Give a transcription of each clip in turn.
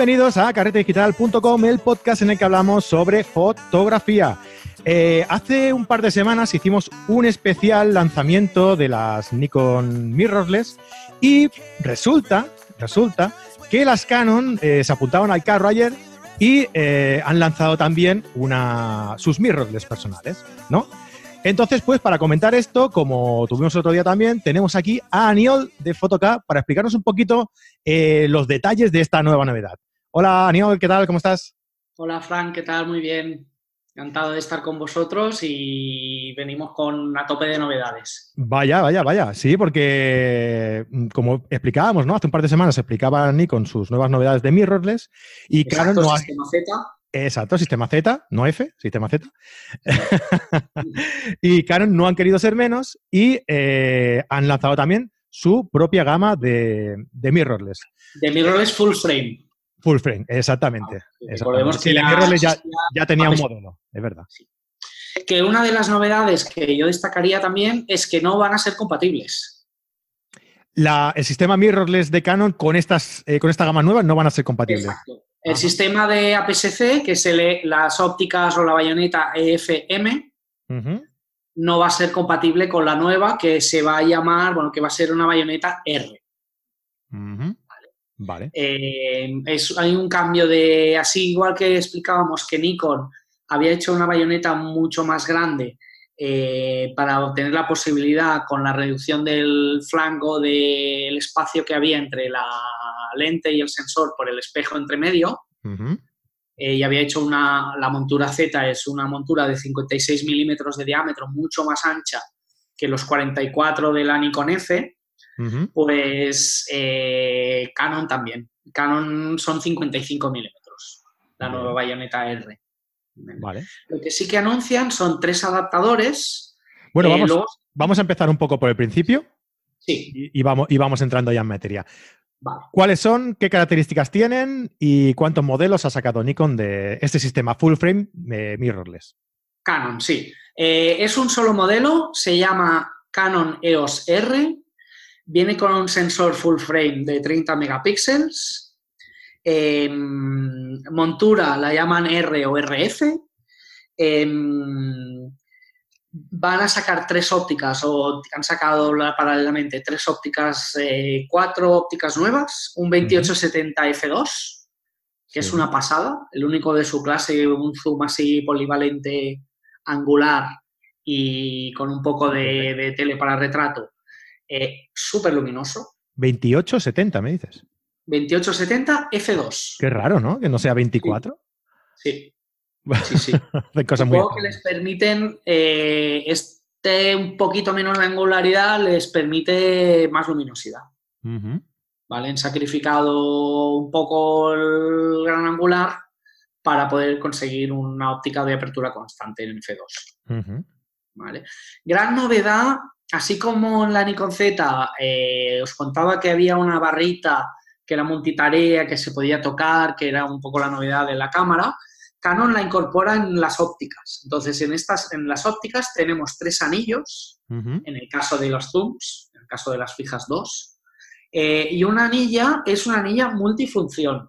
Bienvenidos a carretedigital.com, el podcast en el que hablamos sobre fotografía. Eh, hace un par de semanas hicimos un especial lanzamiento de las Nikon Mirrorless y resulta, resulta que las Canon eh, se apuntaban al carro ayer y eh, han lanzado también una, sus mirrorless personales, ¿no? Entonces, pues para comentar esto, como tuvimos otro día también, tenemos aquí a Aniol de Photocap para explicarnos un poquito los detalles de esta nueva novedad. Hola Aniol, ¿qué tal? ¿Cómo estás? Hola Frank, ¿qué tal? Muy bien. Encantado de estar con vosotros y venimos con a tope de novedades. Vaya, vaya, vaya. Sí, porque mm, como explicábamos, ¿no? Hace un par de semanas explicaba Nikon sus nuevas novedades de mirrorless y claro, no sistema Z. Exacto, sistema Z, no F, sistema Z. y Canon no han querido ser menos y eh, han lanzado también su propia gama de, de mirrorless. De mirrorless full frame. Full frame, exactamente. Ah, recordemos que la mirrorless ya, ya, tenía un modelo, es verdad. Que una de las novedades que yo destacaría también es que no van a ser compatibles. La, el sistema mirrorless de Canon con, estas, eh, con esta gama nueva no van a ser compatibles. Exacto. El sistema de APS-C, que es las ópticas o la bayoneta EFM, no va a ser compatible con la nueva que se va a llamar, bueno, que va a ser una bayoneta R. Vale. Eh, es, hay un cambio de, así igual que explicábamos que Nikon había hecho una bayoneta mucho más grande eh, para obtener la posibilidad con la reducción del flanco del espacio que había entre la lente y el sensor por el espejo entre medio. Eh, y había hecho una, la montura Z, es una montura de 56 milímetros de diámetro, mucho más ancha que los 44 de la Nikon F. Pues eh, Canon también. Canon son 55 milímetros, la nueva bayoneta R. Vale. Lo que sí que anuncian son tres adaptadores. Bueno, vamos, vamos a empezar un poco por el principio. Sí. Y, vamos, y vamos entrando ya en materia. ¿Cuáles son, qué características tienen y cuántos modelos ha sacado Nikon de este sistema full frame de mirrorless? Canon, sí. Eh, es un solo modelo, se llama Canon EOS R, viene con un sensor full frame de 30 megapíxeles, em, montura la llaman R o RF, em, van a sacar tres ópticas o han sacado paralelamente tres ópticas, eh, cuatro ópticas nuevas, un 2870 f2, que es una pasada, el único de su clase, un zoom así polivalente angular y con un poco de, tele para retrato, eh, súper luminoso. 2870, me dices. 2870 f2. Qué raro, ¿no? Que no sea 24. sí. Sí, sí. Supongo que les permiten, eh, este un poquito menos de angularidad, les permite más luminosidad. ¿Vale? Han sacrificado un poco el gran angular para poder conseguir una óptica de apertura constante en F2. ¿Vale? Gran novedad, así como en la Nikon Z eh, os contaba que había una barrita que era multitarea, que se podía tocar, que era un poco la novedad de la cámara, Canon la incorpora en las ópticas. Entonces, en, estas, en las ópticas tenemos tres anillos, en el caso de los zooms, en el caso de las fijas dos, eh, y una anilla es una anilla multifunción.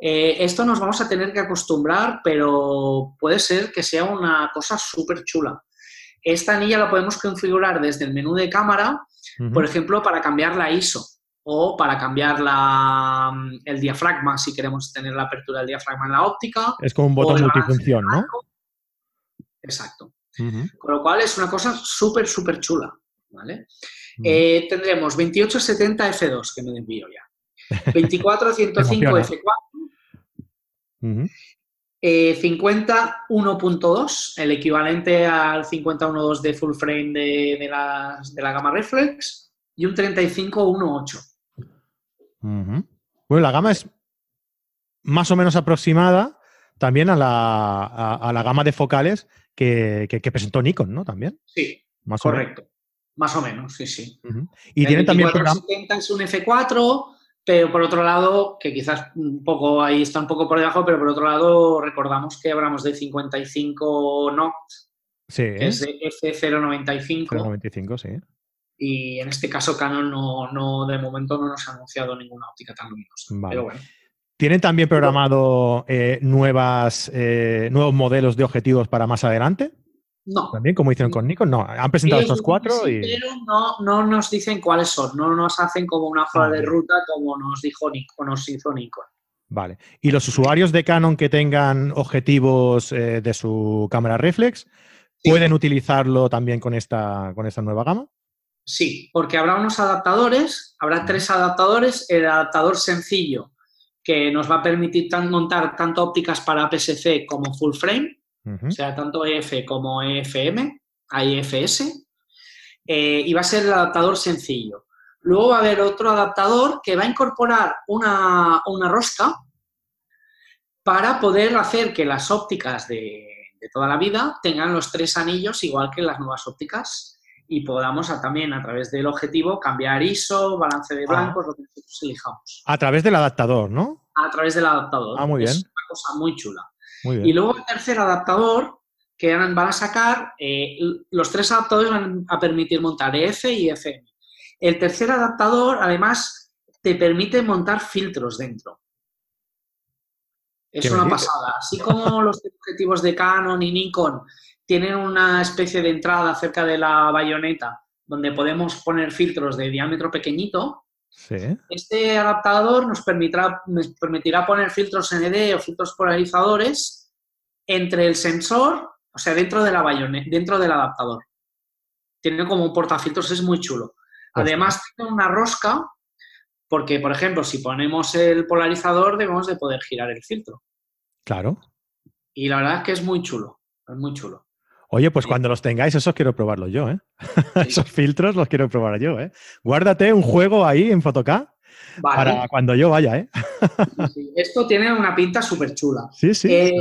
Eh, esto nos vamos a tener que acostumbrar, pero puede ser que sea una cosa súper chula. Esta anilla la podemos configurar desde el menú de cámara, por ejemplo, para cambiar la ISO o para cambiar la, mm, el diafragma, si queremos tener la apertura del diafragma en la óptica. Es como un botón multifunción, ¿no? Exacto. Con lo cual es una cosa súper, súper chula. ¿vale? Eh, tendremos 2870 F2, que me envío ya. 2405 F4. Eh, 50 1.2, el equivalente al 50 1.2 de full frame de, de, la, de la gama reflex, y un 35 1.8. Bueno, la gama es más o menos aproximada también a la, a, la gama de focales que, que, presentó Nikon, ¿no? También. Sí, más correcto. Más o menos, sí, sí. Y tiene también... 70 es un F4, pero por otro lado, que quizás un poco ahí está un poco por debajo, pero por otro lado recordamos que hablamos de 55 NOT, sí. que es de F095. 095, sí y en este caso Canon no, no, de momento no nos ha anunciado ninguna óptica tan luminosa. Pero bueno. ¿Tienen también programado eh, nuevas, eh, nuevos modelos de objetivos para más adelante? No. También, como hicieron con Nikon, no. Han presentado estos cuatro y. Pero no, no nos dicen cuáles son, no nos hacen como una hoja de ruta como nos dijo Nikon, nos hizo Nikon. Vale. ¿Y los usuarios de Canon que tengan objetivos eh, de su cámara reflex pueden utilizarlo también con esta, con esta nueva gama? Sí, porque habrá unos adaptadores, habrá tres adaptadores, el adaptador sencillo que nos va a permitir montar tanto ópticas para PSC como full frame, o sea, tanto EF como EFM, IFS, eh, y va a ser el adaptador sencillo. Luego va a haber otro adaptador que va a incorporar una, rosca para poder hacer que las ópticas de, toda la vida tengan los tres anillos igual que las nuevas ópticas y podamos también a través del objetivo cambiar ISO, balance de ah. blancos, lo que nosotros elijamos. A través del adaptador, ¿no? A través del adaptador. Ah, muy bien. Es una cosa muy chula. Y luego el tercer adaptador que van a sacar, eh, los tres adaptadores van a permitir montar EF y FM. El tercer adaptador, además, te permite montar filtros dentro. Es una pasada. Así como los objetivos de Canon y Nikon tienen una especie de entrada cerca de la bayoneta donde podemos poner filtros de diámetro pequeñito, este adaptador nos permitirá, nos permitirá poner filtros ND o filtros polarizadores entre el sensor, o sea, dentro de la bayoneta, dentro del adaptador. Tiene como un portafiltros, es muy chulo. Además, tiene una rosca, porque, por ejemplo, si ponemos el polarizador, debemos de poder girar el filtro. Claro. Y la verdad es que es muy chulo, es muy chulo. Oye, pues cuando los tengáis, esos quiero probarlos yo, ¿eh? esos filtros los quiero probar yo, ¿eh? Guárdate un juego ahí en Photocá para cuando yo vaya, ¿eh? Esto tiene una pinta súper chula. Sí, sí, eh,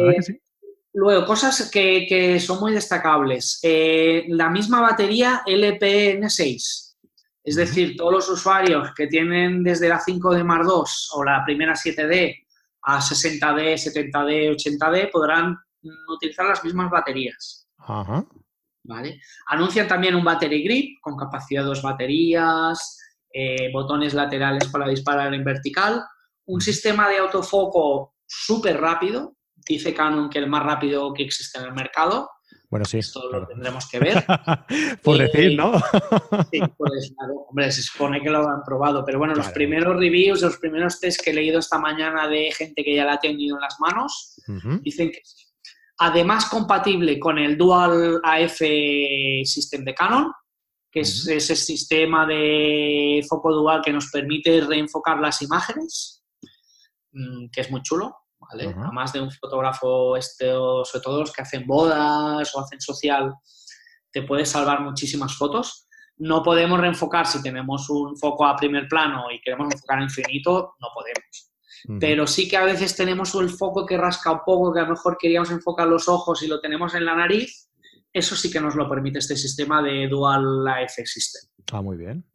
Luego, cosas que, son muy destacables. Eh, la misma batería LPN6. Es decir, todos los usuarios que tienen desde la 5D Mark II o la primera 7D a 60D, 70D, 80D podrán utilizar las mismas baterías. ¿Vale? Anuncian también un battery grip con capacidad de dos baterías, eh, botones laterales para disparar en vertical, un sistema de autofoco súper rápido, dice Canon que el más rápido que existe en el mercado, bueno, sí. Esto lo tendremos que ver. Por decir, ¿no? sí, pues claro, hombre, se supone que lo han probado, pero bueno, los primeros reviews, los primeros test que he leído esta mañana de gente que ya la ha tenido en las manos, dicen que sí. Además, compatible con el Dual AF System de Canon, que es ese sistema de foco dual que nos permite reenfocar las imágenes, mm, que es muy chulo. ¿vale? Además de un fotógrafo, este, sobre todo los que hacen bodas o hacen social, te puede salvar muchísimas fotos. No podemos reenfocar si tenemos un foco a primer plano y queremos enfocar en infinito, no podemos. Pero sí que a veces tenemos el foco que rasca un poco, que a lo mejor queríamos enfocar los ojos y lo tenemos en la nariz. Eso sí que nos lo permite este sistema de Dual AF System. Ah, muy bien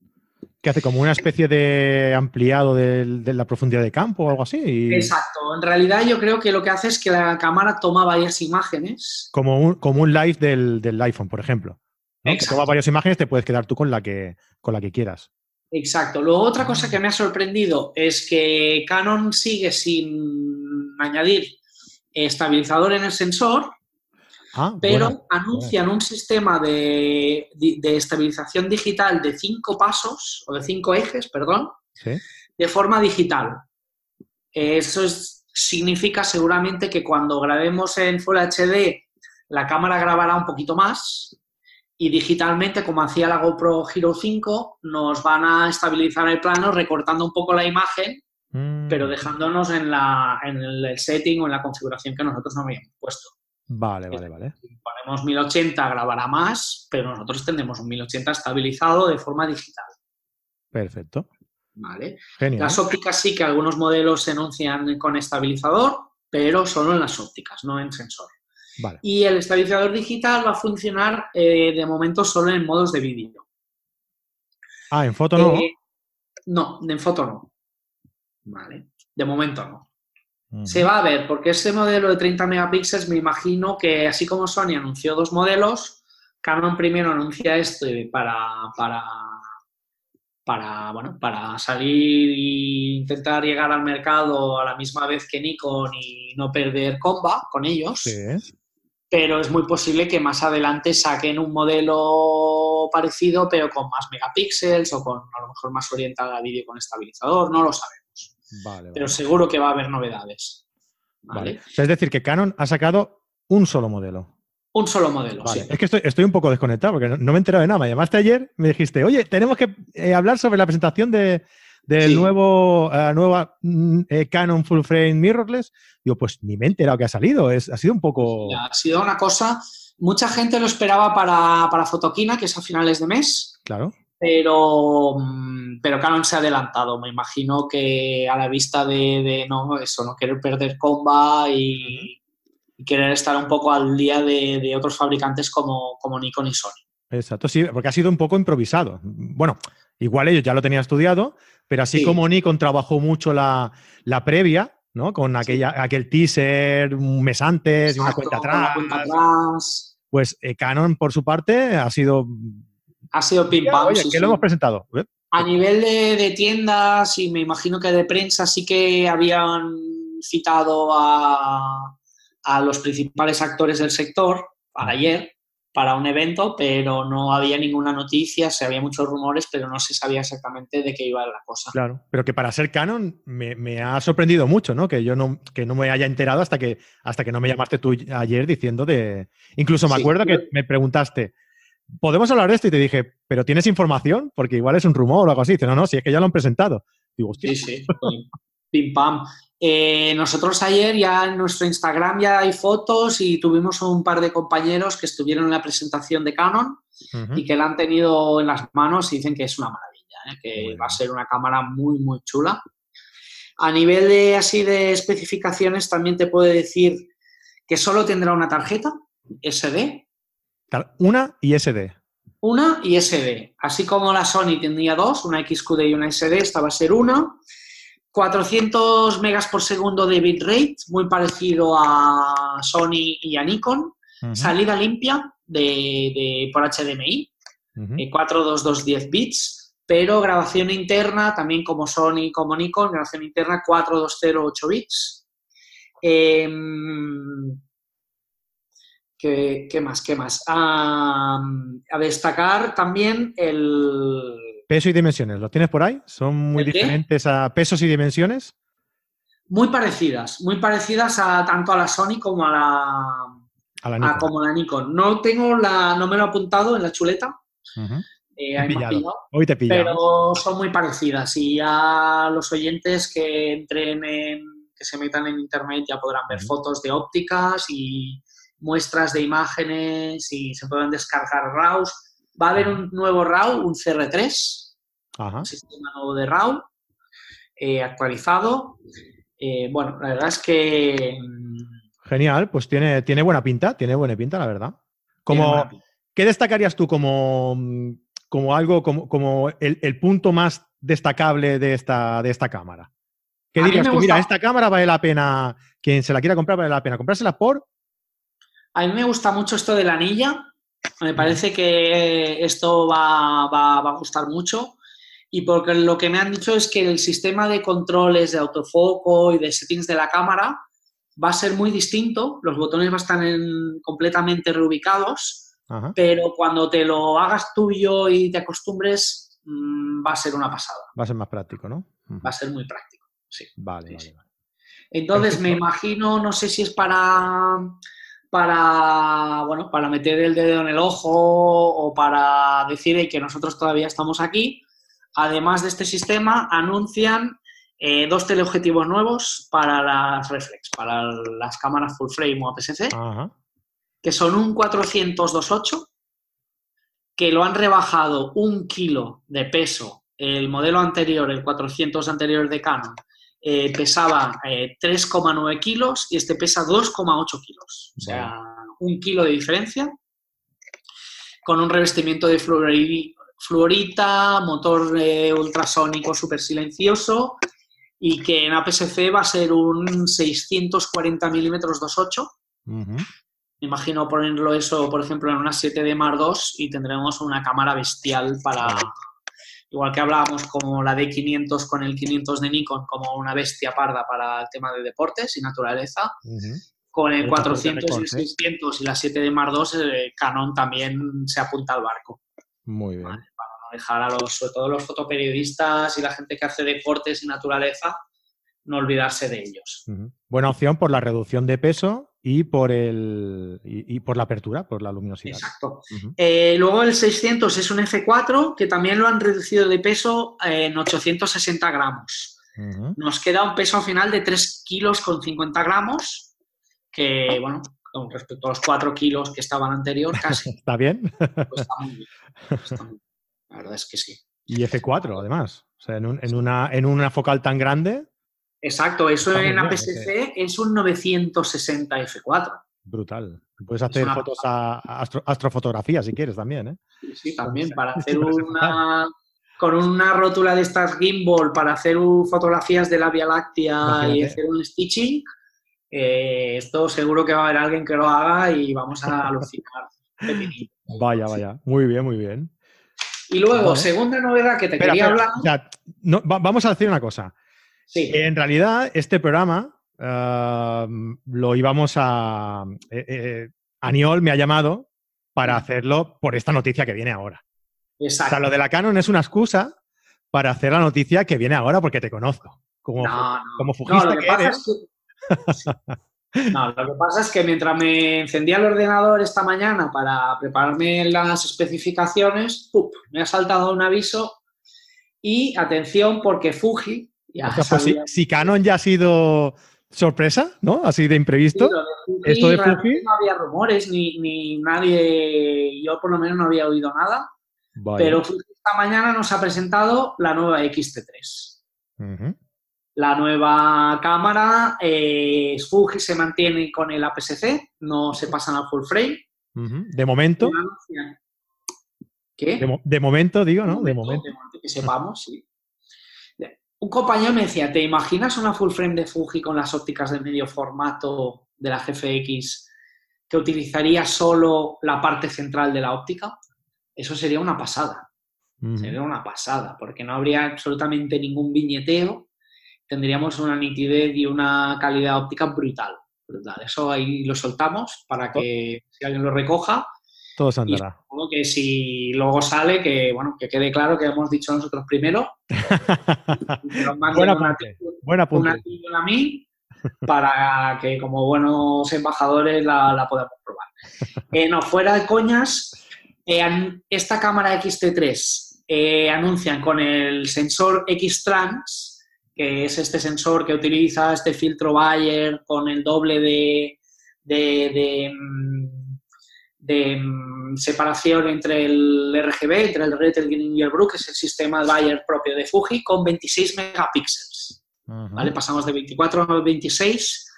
que hace como una especie de ampliado de, la profundidad de campo o algo así. Exacto. En realidad yo creo que lo que hace es que la cámara toma varias imágenes. Como un, como un live del, iPhone, por ejemplo. ¿no? toma varias imágenes, te puedes quedar tú con la que, con la que quieras. Exacto. Luego otra cosa que me ha sorprendido es que Canon sigue sin añadir estabilizador en el sensor, Ah, pero anuncian un sistema de, estabilización digital de cinco pasos, o de cinco ejes, perdón, de forma digital. Eso significa seguramente que cuando grabemos en Full HD, la cámara grabará un poquito más y digitalmente, como hacía la GoPro Hero 5, nos van a estabilizar el plano recortando un poco la imagen, pero mm. dejándonos en, la, en el setting o en la configuración que nosotros no habíamos puesto. Vale, vale, vale. Si ponemos 1080 grabará más, pero nosotros tendremos un 1080 estabilizado de forma digital. Perfecto. Vale. Las ópticas sí que algunos modelos se anuncian con estabilizador, pero solo en las ópticas, no en sensor. Vale. Y el estabilizador digital va a funcionar eh, de momento solo en modos de vídeo. Ah, en foto no. Eh, no, en foto no. Vale. De momento no. Se va a ver, porque ese modelo de 30 megapíxeles me imagino que así como Sony anunció dos modelos, Canon primero anuncia este para, para, para, bueno, para salir e intentar llegar al mercado a la misma vez que Nikon y no perder comba con ellos. Pero es muy posible que más adelante saquen un modelo parecido, pero con más megapíxeles o con a lo mejor más orientada a vídeo con estabilizador, no lo sabemos. Pero seguro que va a haber novedades. Es decir, que Canon ha sacado un solo modelo. Un solo modelo, sí. Es que estoy, un poco desconectado porque no, me he enterado de nada. Me llamaste ayer, me dijiste, oye, tenemos que eh, hablar sobre la presentación de, del nuevo uh, nueva mm, eh, Canon Full Frame Mirrorless. Digo, pues ni me he enterado que ha salido. Es, ha sido un poco. ha sido una cosa. Mucha gente lo esperaba para, para Fotoquina, que es a finales de mes. Claro. Pero, mm, pero Canon se ha adelantado. Me imagino que a la vista de, no, eso, no querer perder comba y querer estar un poco al día de, otros fabricantes como, como, Nikon y Sony. Exacto, sí, porque ha sido un poco improvisado. Bueno, igual ellos ya lo tenían estudiado, pero así como Nikon trabajó mucho la, previa, ¿no? Con aquella, aquel teaser un mes antes una cuenta atrás. Pues eh, Canon, por su parte, ha sido. Ha sido pim pam. Oye, ¿qué lo hemos presentado? A nivel de, de, tiendas y me imagino que de prensa sí que habían citado a, a los principales actores del sector para ayer, para un evento, pero no había ninguna noticia, se había muchos rumores, pero no se sabía exactamente de qué iba la cosa. Claro, pero que para ser canon me, ha sorprendido mucho, ¿no? Que yo no, que no me haya enterado hasta que, hasta que no me llamaste tú ayer diciendo de... Incluso me acuerdo que me preguntaste, ¿podemos hablar de esto? Y te dije, ¿pero tienes información? Porque igual es un rumor o algo así. Dice, no, no, si es que ya lo han presentado. Digo, Sí, sí, pim pam. Eh, nosotros ayer ya en nuestro Instagram ya hay fotos y tuvimos un par de compañeros que estuvieron en la presentación de Canon y que la han tenido en las manos y dicen que es una maravilla, ¿eh? que va a ser una cámara muy, muy chula. A nivel de así de especificaciones también te puedo decir que solo tendrá una tarjeta SD. Una y SD. Una y SD. Así como la Sony tendría dos, una XQD y una SD, esta va a ser una. 400 megas por segundo de bitrate, muy parecido a Sony y a Nikon. Salida limpia de, por HDMI, 42210 eh, bits, pero grabación interna, también como Sony como Nikon, grabación interna 4208 bits. Em, ¿qué, más? ¿Qué más? a destacar también el, Peso y dimensiones, ¿lo tienes por ahí? ¿Son muy diferentes a pesos y dimensiones? Muy parecidas, muy parecidas a tanto a la Sony como a la, Nikon. como la Nikon. No tengo la, no me lo he apuntado en la chuleta. Eh, Hoy te pillado. Pero son muy parecidas y ya los oyentes que entren en, que se metan en internet ya podrán ver fotos de ópticas y muestras de imágenes y se pueden descargar RAWs. Va a haber un nuevo RAW, un CR3, un sistema nuevo de RAW eh, actualizado. Eh, bueno, la verdad es que... Mm, Genial, pues tiene, tiene buena pinta, tiene buena pinta, la verdad. Como, ¿Qué destacarías tú como, mm, como algo, como, como el, punto más destacable de esta, de esta cámara? ¿Qué dirías tú? Mira, esta cámara vale la pena, quien se la quiera comprar vale la pena comprársela por... A mí me gusta mucho esto de la anilla. Me parece que esto va, va a gustar mucho y porque lo que me han dicho es que el sistema de controles de autofoco y de settings de la cámara va a ser muy distinto, los botones van a estar completamente reubicados, pero cuando te lo hagas tuyo y te acostumbres, mm, va a ser una pasada. Va a ser más práctico, ¿no? Va a ser muy práctico, sí. Vale, vale, Entonces, me imagino, no sé si es para para, bueno, para meter el dedo en el ojo o para decir que nosotros todavía estamos aquí, Además de este sistema, anuncian eh, dos teleobjetivos nuevos para las reflex, para las cámaras full frame o APS-C, que son un 400-28, que lo han rebajado un kilo de peso. El modelo anterior, el 400 anterior de Canon, eh, pesaba 3,9 eh, kilos y este pesa 2,8 kilos. O sea, un kilo de diferencia con un revestimiento de fluoride, fluorita, motor eh, ultrasónico súper silencioso y que en APS-C va a ser un 640 milímetros 2.8. Me imagino ponerlo eso, por ejemplo, en una 7D Mark II y tendremos una cámara bestial para, igual que hablábamos como la D500 con el 500 de Nikon como una bestia parda para el tema de deportes y naturaleza, con el 400 y el 600 y la 7 de Mar 2, eh, Canon también se apunta al barco. Muy bien. Dejar a los, sobre todo los fotoperiodistas y la gente que hace deportes y naturaleza, no olvidarse de ellos. Buena opción por la reducción de peso y por, el, y, por la apertura, por la luminosidad. Exacto. Eh, luego el 600 es un F4 que también lo han reducido de peso en 860 gramos. Nos queda un peso final de 3 kilos con 50 gramos, que bueno, con respecto a los 4 kilos que estaban anterior, casi. ¿Está bien? Pues está muy bien. La verdad es que sí. Y F4, además. O sea, en, una, en una focal tan grande, Exacto, eso en APS-C es un 960 F4. Brutal. Puedes hacer fotos a, astrofotografía si quieres también, ¿eh? Sí, también, para hacer una... Con una rótula de estas gimbal para hacer fotografías de la Vía Láctea y hacer un stitching, eh, esto seguro que va a haber alguien que lo haga y vamos a alucinar. vaya, vaya. Muy bien, muy bien. Y luego, segunda novedad que te quería hablar. vamos a decir una cosa. En realidad, este programa lo íbamos a... Eh, eh, Aniol me ha llamado para hacerlo por esta noticia que viene ahora. Exacto. O sea, lo de la Canon es una excusa para hacer la noticia que viene ahora porque te conozco. Como, como fujista que, eres. No, lo que pasa es que mientras me encendía el ordenador esta mañana para prepararme las especificaciones, me ha saltado un aviso y atención porque Fuji pues si, Canon ya ha sido sorpresa, ¿no? Así de imprevisto. Esto de Fuji. No había rumores, ni, nadie, yo por lo menos no había oído nada. Pero esta mañana nos ha presentado la nueva XT3. La nueva cámara, eh, Fuji se mantiene con el APS-C, no se pasan al full frame. De momento. ¿Qué? De, momento, digo, ¿no? De momento. De momento que sepamos, sí. Un compañero me decía, ¿te imaginas una full frame de Fuji con las ópticas de medio formato de la GFX que utilizaría solo la parte central de la óptica? Eso sería una pasada. Sería una pasada, porque no habría absolutamente ningún viñeteo. Tendríamos una nitidez y una calidad óptica brutal. brutal. Eso ahí lo soltamos para que si alguien lo recoja, todo se andará. que si luego sale, que bueno, que quede claro que hemos dicho nosotros primero. buena punte. Buena punte. Una a mí para que como buenos embajadores la, podamos probar. Eh, no, fuera de coñas, eh, esta cámara XT3 eh, anuncian con el sensor X-Trans, que es este sensor que utiliza este filtro Bayer con el doble de, de mm, de mm, separación entre el RGB, entre el Red, el Green y el Blue, que es el sistema de Bayer propio de Fuji, con 26 megapíxeles. ¿vale? Pasamos de 24 a 26.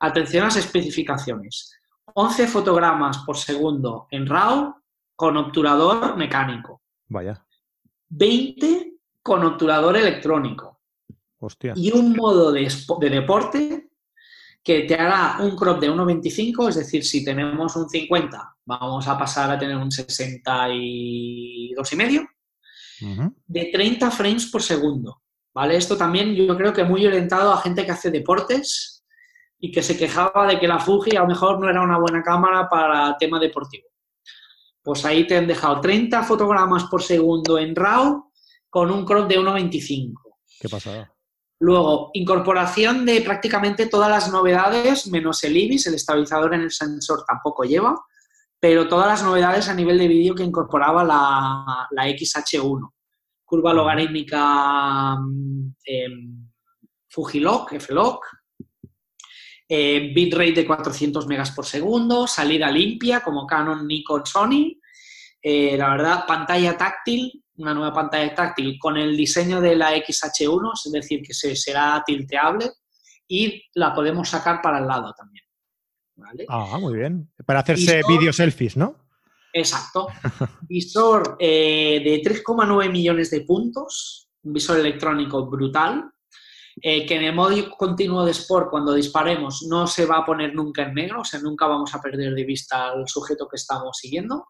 Atención a las especificaciones. 11 fotogramas por segundo en RAW con obturador mecánico. Vaya. 20 con obturador electrónico. Hostia. Y un modo de, de deporte que te hará un crop de 1,25, es decir, si tenemos un 50, vamos a pasar a tener un 62,5 y medio, de 30 frames por segundo. ¿Vale? Esto también yo creo que muy orientado a gente que hace deportes y que se quejaba de que la Fuji a lo mejor no era una buena cámara para tema deportivo. Pues ahí te han dejado 30 fotogramas por segundo en RAW con un crop de 1,25. ¿Qué pasada? Luego, incorporación de prácticamente todas las novedades, menos el IBIS, el estabilizador en el sensor tampoco lleva, pero todas las novedades a nivel de vídeo que incorporaba la, XH1. Curva logarítmica eh, Fujilock, F-Lock, eh, bitrate de 400 megas por segundo, salida limpia como Canon, Nikon, Sony. Eh, la verdad, pantalla táctil, una nueva pantalla táctil con el diseño de la XH1, es decir, que se, será tilteable y la podemos sacar para el lado también. Ah, muy bien. Para hacerse vídeo selfies, ¿no? Exacto. Visor eh, de 3,9 millones de puntos, un visor electrónico brutal, eh, que en el modo continuo de Sport, cuando disparemos, no se va a poner nunca en negro, o sea, nunca vamos a perder de vista al sujeto que estamos siguiendo.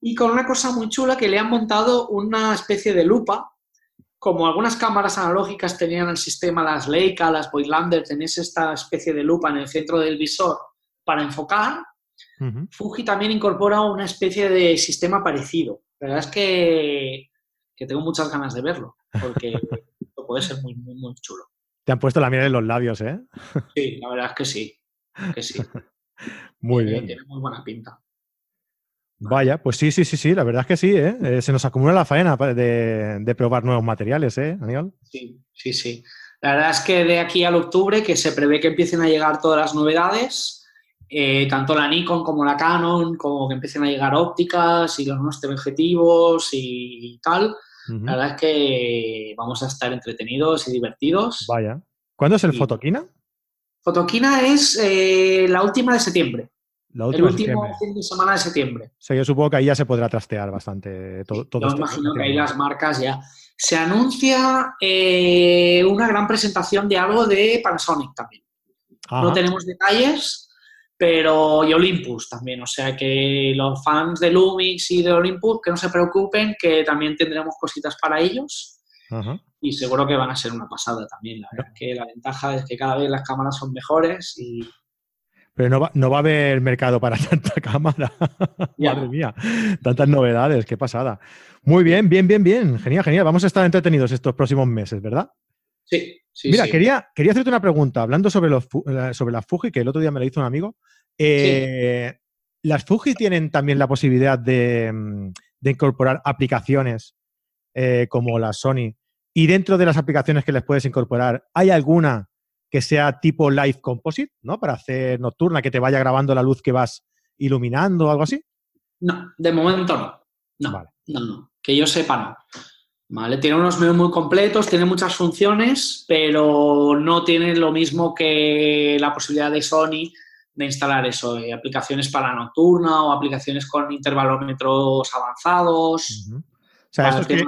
Y con una cosa muy chula que le han montado una especie de lupa, como algunas cámaras analógicas tenían el sistema, las Leica, las Voigtlander, tenéis esta especie de lupa en el centro del visor para enfocar, Fuji también incorpora una especie de sistema parecido. La verdad es que, tengo muchas ganas de verlo, porque puede ser muy, muy, muy chulo. Te han puesto la miel en los labios, ¿eh? Sí, la verdad es que sí. Que sí. muy bien. Tiene muy buena pinta. Vaya, pues sí, sí, sí, sí, la verdad es que sí, ¿eh? eh se nos acumula la faena de, probar nuevos materiales, ¿eh, Aníbal? Sí, sí, sí. La verdad es que de aquí al octubre, que se prevé que empiecen a llegar todas las novedades, eh, tanto la Nikon como la Canon, como que empiecen a llegar ópticas y los nuevos objetivos y tal, la verdad es que vamos a estar entretenidos y divertidos. Vaya. ¿Cuándo es el Fotoquina? Fotoquina es eh, la última de septiembre. La última el último fin de semana de septiembre. O sea, yo supongo que ahí ya se podrá trastear bastante todo, todo Yo imagino que ahí las marcas ya. Se anuncia eh, una gran presentación de algo de Panasonic también. No tenemos detalles, pero y Olympus también. O sea que los fans de Lumix y de Olympus que no se preocupen, que también tendremos cositas para ellos. Y seguro que van a ser una pasada también. La verdad que la ventaja es que cada vez las cámaras son mejores y. Pero no va, no va a haber mercado para tanta cámara. Madre mía, tantas novedades, qué pasada. Muy bien, bien, bien, bien. Genial, genial. Vamos a estar entretenidos estos próximos meses, ¿verdad? Sí, sí. Mira, Quería, quería hacerte una pregunta, hablando sobre, los, sobre las Fuji, que el otro día me lo hizo un amigo. Eh, ¿Las Fuji tienen también la posibilidad de, mm, incorporar aplicaciones eh, como la Sony? Y dentro de las aplicaciones que les puedes incorporar, ¿hay alguna que sea tipo Live Composite, ¿no? Para hacer nocturna, que te vaya grabando la luz que vas iluminando o algo así. No, de momento no. No, no, no. Que yo sepa, no. ¿Vale? Tiene unos menús muy completos, tiene muchas funciones, pero no tiene lo mismo que la posibilidad de Sony de instalar eso, eh, aplicaciones para nocturna o aplicaciones con intervalómetros avanzados. O sea, que,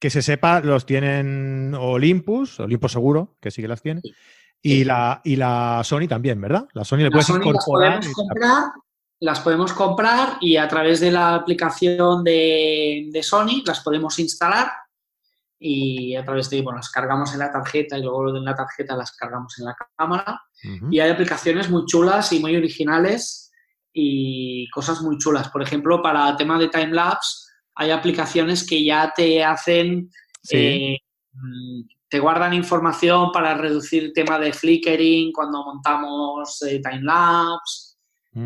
se sepa, los tienen Olympus, Olympus seguro, que sí que las tiene, y, La, y la Sony también, ¿verdad? La Sony le puedes incorporar. Las podemos, comprar, las podemos comprar y a través de la aplicación de, de Sony las podemos instalar y a través de, bueno, las cargamos en la tarjeta y luego en la tarjeta las cargamos en la cámara. Y hay aplicaciones muy chulas y muy originales y cosas muy chulas. Por ejemplo, para tema de timelapse, hay aplicaciones que ya te hacen, eh, mm, te guardan información para reducir el tema de flickering cuando montamos eh, timelapse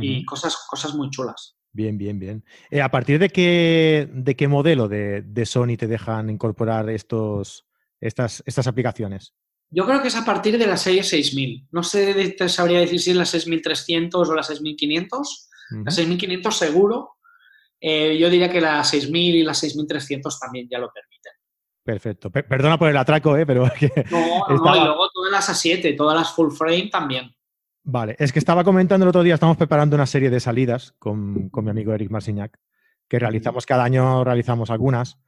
y cosas, cosas muy chulas. Bien, bien, bien. Eh, ¿A partir de qué, de qué modelo de, Sony te dejan incorporar estos, estas, estas aplicaciones? Yo creo que es a partir de la serie 6000. No sé, te sabría decir si es la 6300 o la 6500. La 6500 seguro. Eh, yo diría que la 6000 y la 6300 también ya lo permiten. Perfecto. perdona por el atraco, ¿eh? pero... no, no, y luego todas las A7, todas las full frame también. Vale, es que estaba comentando el otro día, estamos preparando una serie de salidas con, mi amigo Eric Marsignac, que realizamos cada año, realizamos algunas,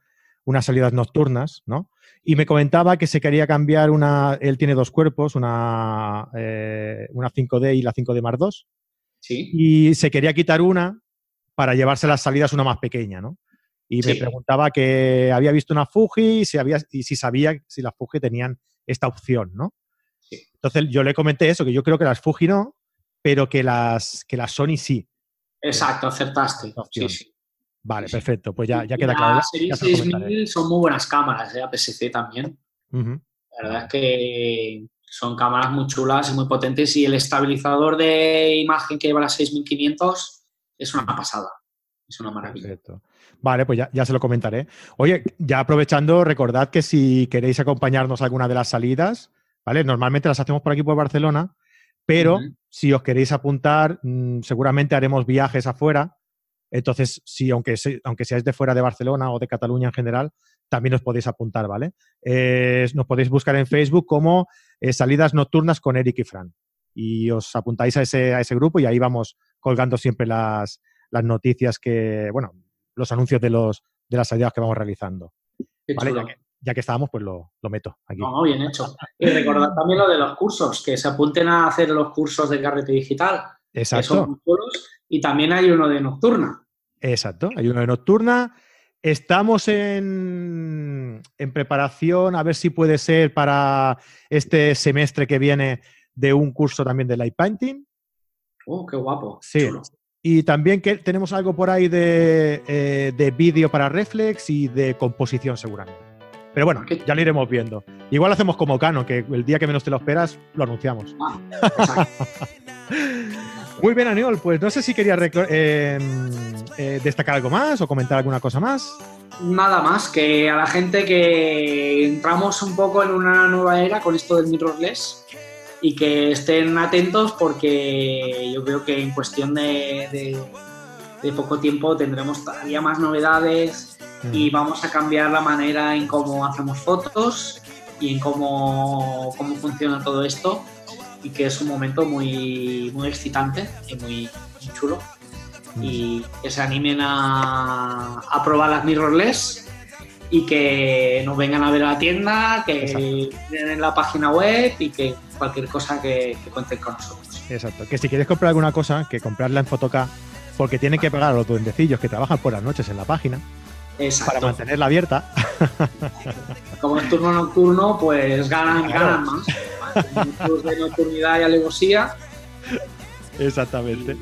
unas salidas nocturnas, ¿no? Y me comentaba que se quería cambiar una, él tiene dos cuerpos, una, eh, una 5D y la 5D Mark II. Sí. Y se quería quitar una para llevarse las salidas una más pequeña, ¿no? Y me preguntaba que había visto una Fuji y si, había, y si sabía si las Fuji tenían esta opción, ¿no? Entonces yo le comenté eso, que yo creo que las Fuji no, pero que las, que las Sony sí. Exacto, acertaste. Sí, sí. Vale, perfecto. Pues ya, ya queda claro. Las serie 6000 son muy buenas cámaras, ¿eh? APS-C también. La verdad es que son cámaras muy chulas y muy potentes y el estabilizador de imagen que lleva la 6500 es una pasada. Es una maravilla. Perfecto. Vale, pues ya, ya, se lo comentaré. Oye, ya aprovechando, recordad que si queréis acompañarnos a alguna de las salidas, ¿vale? Normalmente las hacemos por aquí por Barcelona, pero si os queréis apuntar, mm, seguramente haremos viajes afuera. Entonces, si aunque, aunque seáis de fuera de Barcelona o de Cataluña en general, también os podéis apuntar, ¿vale? Eh, nos podéis buscar en Facebook como eh, Salidas Nocturnas con Eric y Fran. Y os apuntáis a ese, a ese grupo y ahí vamos colgando siempre las, las noticias que, bueno, los anuncios de, los, de las salidas que vamos realizando. ¿vale? ya que estábamos, pues lo, meto aquí. No, bien hecho. Y recordad también lo de los cursos, que se apunten a hacer los cursos de carrete digital. Exacto. y también hay uno de nocturna. Exacto, hay uno de nocturna. Estamos en, preparación, a ver si puede ser para este semestre que viene de un curso también de light painting. Oh, qué guapo. Sí. Y también que tenemos algo por ahí de, eh, de vídeo para Reflex y de composición seguramente. Pero bueno, ya lo iremos viendo. Igual hacemos como Cano, que el día que menos te lo esperas, lo anunciamos. Ah, Muy bien, Aniol. Pues no sé si querías eh, eh, destacar algo más o comentar alguna cosa más. Nada más, que a la gente que entramos un poco en una nueva era con esto del mirrorless y que estén atentos porque yo creo que en cuestión de, poco tiempo tendremos todavía más novedades y mm. vamos a cambiar la manera en cómo hacemos fotos y en cómo, cómo funciona todo esto y que es un momento muy, muy excitante y muy, chulo. Mm. Y que se animen a, a probar las mirrorless y que nos vengan a ver a la tienda, que vienen en la página web y que cualquier cosa que, que cuenten con nosotros. Exacto, que si quieres comprar alguna cosa, que comprarla en Fotoca, porque tienen que pagar a los duendecillos que trabajan por las noches en la página. Para mantenerla abierta. Como es turno nocturno, pues ganan, ganan más de nocturnidad y alevosía. Exactamente.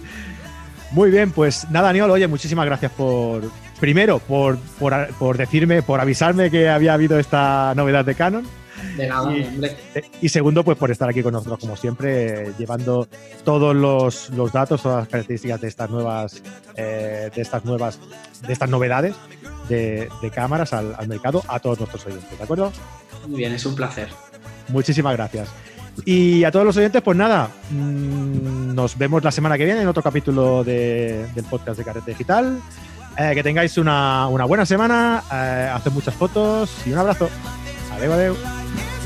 Muy bien, pues nada, Daniel, oye, muchísimas gracias por, primero, por, por, decirme, por avisarme que había habido esta novedad de Canon. De nada, y, hombre. Y segundo, pues por estar aquí con nosotros, como siempre, llevando todos los, datos, todas las características de estas nuevas, eh, de estas nuevas, de estas novedades de, cámaras al, al mercado a todos nuestros oyentes, ¿de acuerdo? Muy bien, es un placer. Muchísimas gracias. Y a todos los oyentes, pues nada, mm, nos vemos la semana que viene en otro capítulo del podcast de Carrete Digital. Eh, que tengáis una, buena semana, eh, haced muchas fotos y un abrazo. Adiós, adiós.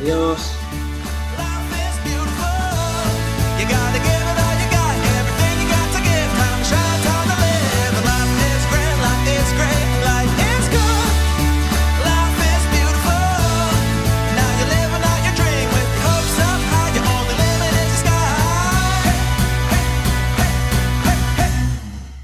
Adiós.